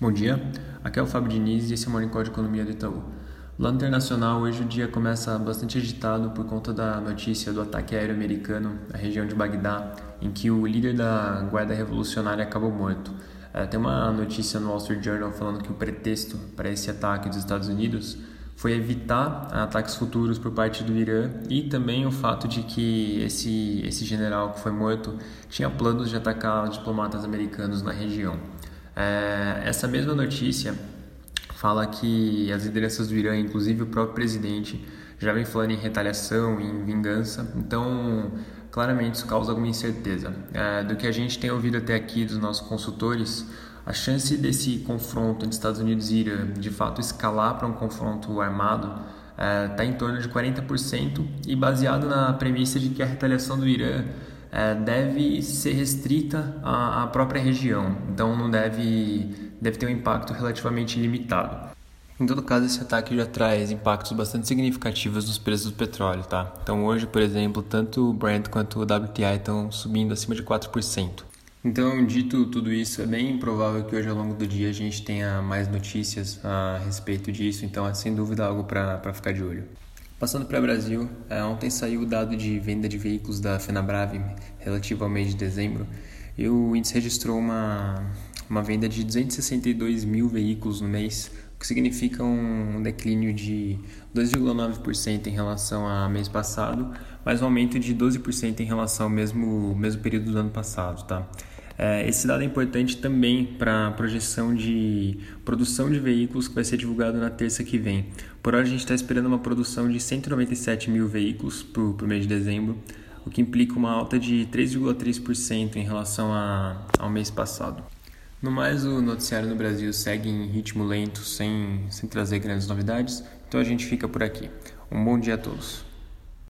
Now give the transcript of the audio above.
Bom dia, aqui é o Fábio Diniz e esse é o Morning Call de Economia do Itaú. Lá internacional, hoje o dia começa bastante agitado por conta da notícia do ataque aéreo americano à região de Bagdá, em que o líder da Guarda Revolucionária acabou morto. É, tem uma notícia no Wall Street Journal falando que o pretexto para esse ataque dos Estados Unidos foi evitar ataques futuros por parte do Irã e também o fato de que esse, esse general que foi morto tinha planos de atacar diplomatas americanos na região. É, essa mesma notícia fala que as lideranças do Irã, inclusive o próprio presidente, já vem falando em retaliação, em vingança. Então, claramente isso causa alguma incerteza. É, do que a gente tem ouvido até aqui dos nossos consultores, a chance desse confronto entre Estados Unidos e Irã de fato escalar para um confronto armado está é, em torno de 40% e baseado na premissa de que a retaliação do Irã é, deve ser restrita à, à, própria região, então não deve, deve ter um impacto relativamente limitado. Em todo caso, esse ataque já traz impactos bastante significativos nos preços do petróleo, tá? Então hoje, por exemplo, tanto o Brent quanto o WTI estão subindo acima de 4%. Então, dito tudo isso, é bem improvável que hoje ao longo do dia a gente tenha mais notícias a respeito disso, então é sem dúvida algo para ficar de olho. Passando para o Brasil, é, ontem saiu o dado de venda de veículos da FenaBrave relativo ao mês de dezembro e o índice registrou uma, uma venda de 262 mil veículos no mês, o que significa um declínio de 2,9% em relação ao mês passado, mas um aumento de 12% em relação ao mesmo, mesmo período do ano passado. Tá? É, esse dado é importante também para a projeção de produção de veículos que vai ser divulgado na terça que vem. Por hora, a gente está esperando uma produção de 197 mil veículos para o mês de dezembro, o que implica uma alta de 3,3% em relação a, ao mês passado. No mais, o noticiário no Brasil segue em ritmo lento, sem, sem trazer grandes novidades, então a gente fica por aqui. Um bom dia a todos.